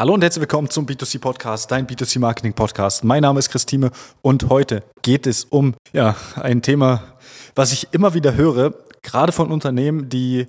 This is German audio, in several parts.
Hallo und herzlich willkommen zum B2C Podcast, dein B2C Marketing Podcast. Mein Name ist Christine und heute geht es um ja, ein Thema, was ich immer wieder höre, gerade von Unternehmen, die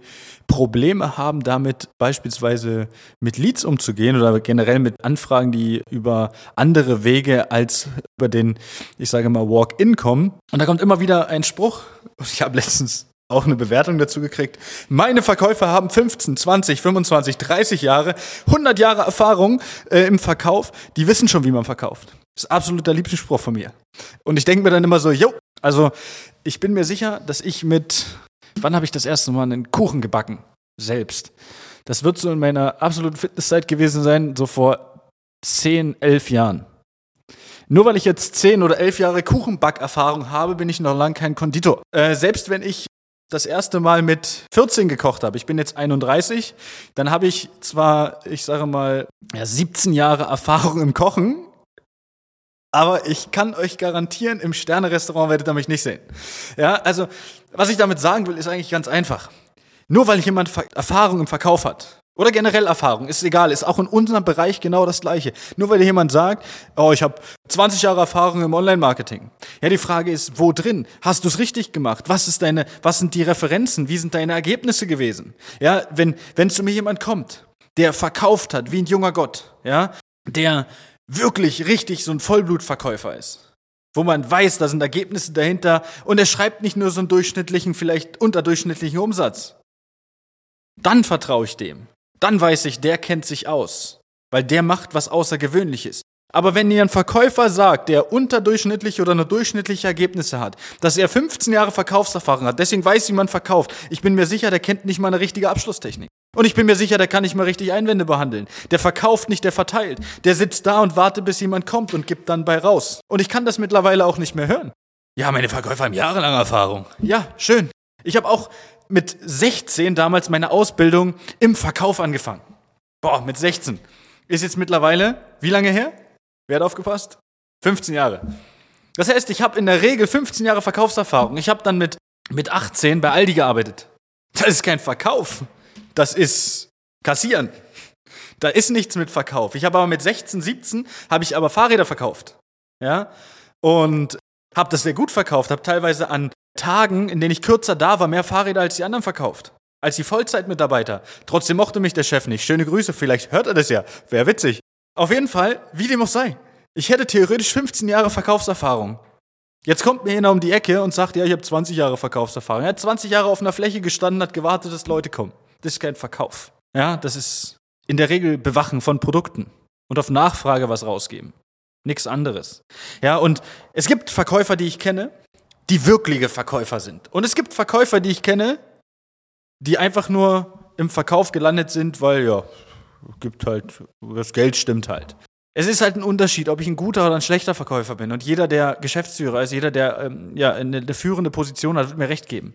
Probleme haben damit beispielsweise mit Leads umzugehen oder generell mit Anfragen, die über andere Wege als über den, ich sage mal, Walk-in kommen. Und da kommt immer wieder ein Spruch. Ich habe letztens auch eine Bewertung dazu gekriegt. Meine Verkäufer haben 15, 20, 25, 30 Jahre, 100 Jahre Erfahrung äh, im Verkauf. Die wissen schon, wie man verkauft. Das ist absoluter Lieblingsspruch von mir. Und ich denke mir dann immer so, jo, also ich bin mir sicher, dass ich mit Wann habe ich das erste Mal einen Kuchen gebacken? Selbst. Das wird so in meiner absoluten Fitnesszeit gewesen sein, so vor 10, 11 Jahren. Nur weil ich jetzt 10 oder 11 Jahre Kuchenbackerfahrung habe, bin ich noch lange kein Konditor. Äh, selbst wenn ich das erste Mal mit 14 gekocht habe, ich bin jetzt 31, dann habe ich zwar, ich sage mal, ja, 17 Jahre Erfahrung im Kochen, aber ich kann euch garantieren, im Sterne-Restaurant werdet ihr mich nicht sehen. Ja, also, was ich damit sagen will, ist eigentlich ganz einfach. Nur weil jemand Erfahrung im Verkauf hat, oder generell Erfahrung, ist egal, ist auch in unserem Bereich genau das Gleiche. Nur weil jemand sagt, oh, ich habe 20 Jahre Erfahrung im Online-Marketing. Ja, die Frage ist, wo drin? Hast du es richtig gemacht? Was ist deine, was sind die Referenzen? Wie sind deine Ergebnisse gewesen? Ja, wenn, wenn zu mir jemand kommt, der verkauft hat, wie ein junger Gott, ja, der wirklich richtig so ein Vollblutverkäufer ist. Wo man weiß, da sind Ergebnisse dahinter und er schreibt nicht nur so einen durchschnittlichen, vielleicht unterdurchschnittlichen Umsatz. Dann vertraue ich dem. Dann weiß ich, der kennt sich aus, weil der macht was Außergewöhnliches. Aber wenn ihr ein Verkäufer sagt, der unterdurchschnittliche oder nur durchschnittliche Ergebnisse hat, dass er 15 Jahre Verkaufserfahrung hat, deswegen weiß, wie man verkauft, ich bin mir sicher, der kennt nicht mal eine richtige Abschlusstechnik. Und ich bin mir sicher, der kann nicht mal richtig Einwände behandeln. Der verkauft nicht, der verteilt. Der sitzt da und wartet, bis jemand kommt und gibt dann bei raus. Und ich kann das mittlerweile auch nicht mehr hören. Ja, meine Verkäufer haben jahrelange Erfahrung. Ja, schön. Ich habe auch mit 16 damals meine Ausbildung im Verkauf angefangen. Boah, mit 16. Ist jetzt mittlerweile, wie lange her? Wer hat aufgepasst? 15 Jahre. Das heißt, ich habe in der Regel 15 Jahre Verkaufserfahrung. Ich habe dann mit, mit 18 bei Aldi gearbeitet. Das ist kein Verkauf das ist kassieren. Da ist nichts mit Verkauf. Ich habe aber mit 16, 17 habe ich aber Fahrräder verkauft. Ja? Und habe das sehr gut verkauft, habe teilweise an Tagen, in denen ich kürzer da war, mehr Fahrräder als die anderen verkauft. Als die Vollzeitmitarbeiter. Trotzdem mochte mich der Chef nicht. Schöne Grüße, vielleicht hört er das ja. Wäre witzig. Auf jeden Fall, wie dem auch sei. Ich hätte theoretisch 15 Jahre Verkaufserfahrung. Jetzt kommt mir einer um die Ecke und sagt, ja, ich habe 20 Jahre Verkaufserfahrung. Er hat 20 Jahre auf einer Fläche gestanden, hat gewartet, dass Leute kommen. Das ist kein Verkauf. Ja, das ist in der Regel Bewachen von Produkten und auf Nachfrage was rausgeben. Nichts anderes. Ja, und es gibt Verkäufer, die ich kenne, die wirkliche Verkäufer sind. Und es gibt Verkäufer, die ich kenne, die einfach nur im Verkauf gelandet sind, weil ja, gibt halt, das Geld stimmt halt. Es ist halt ein Unterschied, ob ich ein guter oder ein schlechter Verkäufer bin. Und jeder, der Geschäftsführer ist, jeder, der ähm, ja, eine, eine führende Position hat, wird mir recht geben.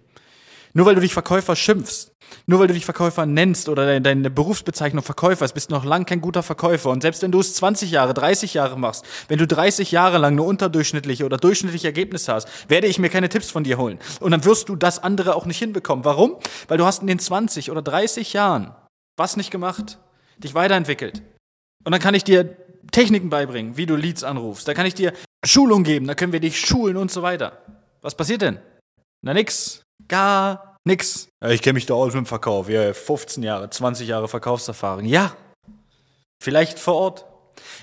Nur weil du dich Verkäufer schimpfst, nur weil du dich Verkäufer nennst oder deine Berufsbezeichnung Verkäufer ist, bist du noch lang kein guter Verkäufer. Und selbst wenn du es 20 Jahre, 30 Jahre machst, wenn du 30 Jahre lang nur unterdurchschnittliche oder durchschnittliche Ergebnisse hast, werde ich mir keine Tipps von dir holen. Und dann wirst du das andere auch nicht hinbekommen. Warum? Weil du hast in den 20 oder 30 Jahren was nicht gemacht, dich weiterentwickelt. Und dann kann ich dir Techniken beibringen, wie du Leads anrufst. Da kann ich dir Schulung geben, da können wir dich schulen und so weiter. Was passiert denn? Na nix. Gar nix. Ja, ich kenne mich da aus mit dem Verkauf. Ja, 15 Jahre, 20 Jahre Verkaufserfahrung. Ja, vielleicht vor Ort.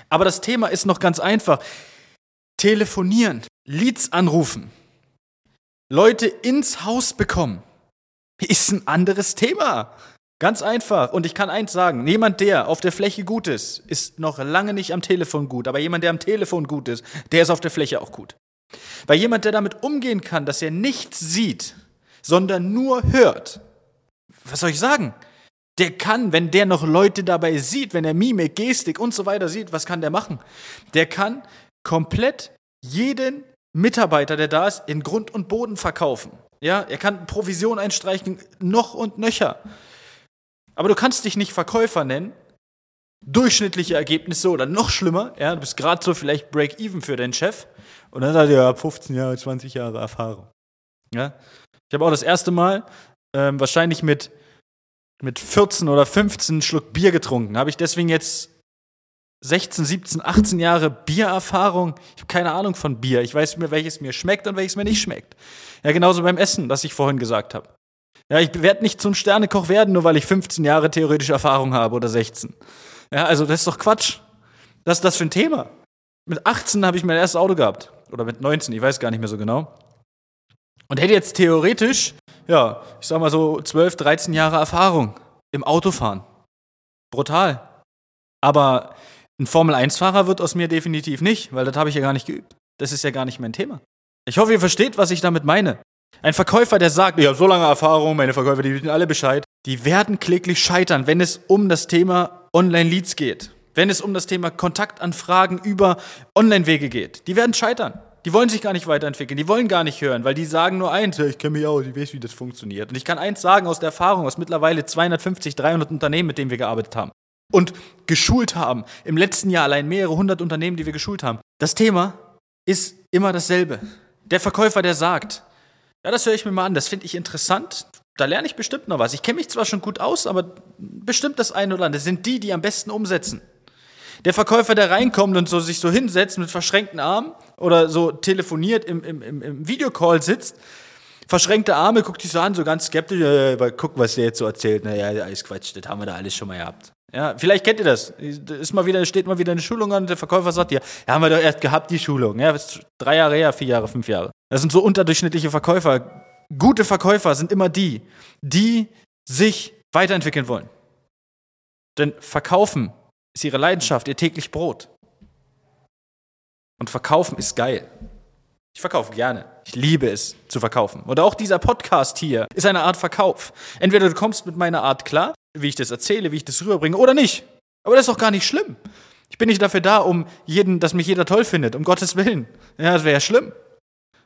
Aber das Thema ist noch ganz einfach. Telefonieren, Leads anrufen, Leute ins Haus bekommen, ist ein anderes Thema. Ganz einfach. Und ich kann eins sagen, jemand, der auf der Fläche gut ist, ist noch lange nicht am Telefon gut. Aber jemand, der am Telefon gut ist, der ist auf der Fläche auch gut. Weil jemand, der damit umgehen kann, dass er nichts sieht, sondern nur hört. Was soll ich sagen? Der kann, wenn der noch Leute dabei sieht, wenn er Mimik, Gestik und so weiter sieht, was kann der machen? Der kann komplett jeden Mitarbeiter, der da ist, in Grund und Boden verkaufen. Ja, er kann Provision einstreichen, noch und nöcher. Aber du kannst dich nicht Verkäufer nennen, durchschnittliche Ergebnisse oder noch schlimmer, ja, du bist gerade so vielleicht Break-Even für deinen Chef und dann sagt er, ja, 15 Jahre, 20 Jahre Erfahrung. Ja, ich habe auch das erste Mal ähm, wahrscheinlich mit, mit 14 oder 15 Schluck Bier getrunken. Habe ich deswegen jetzt 16, 17, 18 Jahre Biererfahrung. Ich habe keine Ahnung von Bier. Ich weiß mir, welches mir schmeckt und welches mir nicht schmeckt. Ja, genauso beim Essen, das ich vorhin gesagt habe. Ja, ich werde nicht zum Sternekoch werden, nur weil ich 15 Jahre theoretische Erfahrung habe oder 16. Ja, also das ist doch Quatsch. Was ist das für ein Thema? Mit 18 habe ich mein erstes Auto gehabt. Oder mit 19, ich weiß gar nicht mehr so genau. Und hätte jetzt theoretisch, ja, ich sag mal so 12, 13 Jahre Erfahrung im Autofahren. Brutal. Aber ein Formel-1-Fahrer wird aus mir definitiv nicht, weil das habe ich ja gar nicht geübt. Das ist ja gar nicht mein Thema. Ich hoffe, ihr versteht, was ich damit meine. Ein Verkäufer, der sagt, ich habe so lange Erfahrung, meine Verkäufer, die wissen alle Bescheid, die werden kläglich scheitern, wenn es um das Thema Online-Leads geht. Wenn es um das Thema Kontaktanfragen über Online-Wege geht. Die werden scheitern. Die wollen sich gar nicht weiterentwickeln, die wollen gar nicht hören, weil die sagen nur eins, ich kenne mich aus, ich weiß, wie das funktioniert. Und ich kann eins sagen aus der Erfahrung, aus mittlerweile 250, 300 Unternehmen, mit denen wir gearbeitet haben und geschult haben. Im letzten Jahr allein mehrere hundert Unternehmen, die wir geschult haben. Das Thema ist immer dasselbe. Der Verkäufer, der sagt, ja, das höre ich mir mal an, das finde ich interessant, da lerne ich bestimmt noch was. Ich kenne mich zwar schon gut aus, aber bestimmt das eine oder andere. Das sind die, die am besten umsetzen. Der Verkäufer, der reinkommt und so sich so hinsetzt mit verschränkten Armen oder so telefoniert im, im, im, Videocall sitzt, verschränkte Arme, guckt sich so an, so ganz skeptisch, äh, guck, was der jetzt so erzählt. Naja, alles Quatsch, das haben wir da alles schon mal gehabt. Ja, vielleicht kennt ihr das. Ist mal wieder, steht mal wieder eine Schulung an und der Verkäufer sagt dir, ja, haben wir doch erst gehabt, die Schulung. Ja, drei Jahre her, vier Jahre, fünf Jahre. Das sind so unterdurchschnittliche Verkäufer. Gute Verkäufer sind immer die, die sich weiterentwickeln wollen. Denn Verkaufen ist ihre Leidenschaft, ihr täglich Brot. Und verkaufen ist geil. Ich verkaufe gerne. Ich liebe es zu verkaufen. Und auch dieser Podcast hier ist eine Art Verkauf. Entweder du kommst mit meiner Art klar, wie ich das erzähle, wie ich das rüberbringe, oder nicht. Aber das ist doch gar nicht schlimm. Ich bin nicht dafür da, um jeden, dass mich jeder toll findet, um Gottes Willen. Ja, das wäre ja schlimm.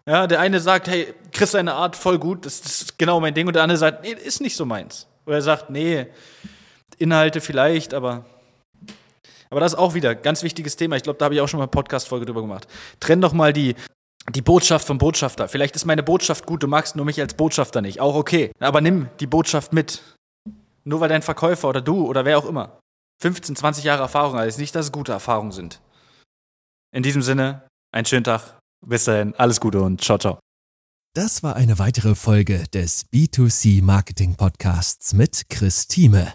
Ja, der eine sagt, hey, Chris, deine Art voll gut, das, das ist genau mein Ding. Und der andere sagt, nee, ist nicht so meins. Oder er sagt, nee, Inhalte vielleicht, aber aber das ist auch wieder ein ganz wichtiges Thema. Ich glaube, da habe ich auch schon mal eine Podcast-Folge drüber gemacht. Trenn doch mal die, die Botschaft vom Botschafter. Vielleicht ist meine Botschaft gut, du magst nur mich als Botschafter nicht. Auch okay. Aber nimm die Botschaft mit. Nur weil dein Verkäufer oder du oder wer auch immer 15, 20 Jahre Erfahrung hat, ist nicht, dass es gute Erfahrungen sind. In diesem Sinne, einen schönen Tag. Bis dahin, alles Gute und ciao, ciao. Das war eine weitere Folge des B2C Marketing Podcasts mit Chris Thieme.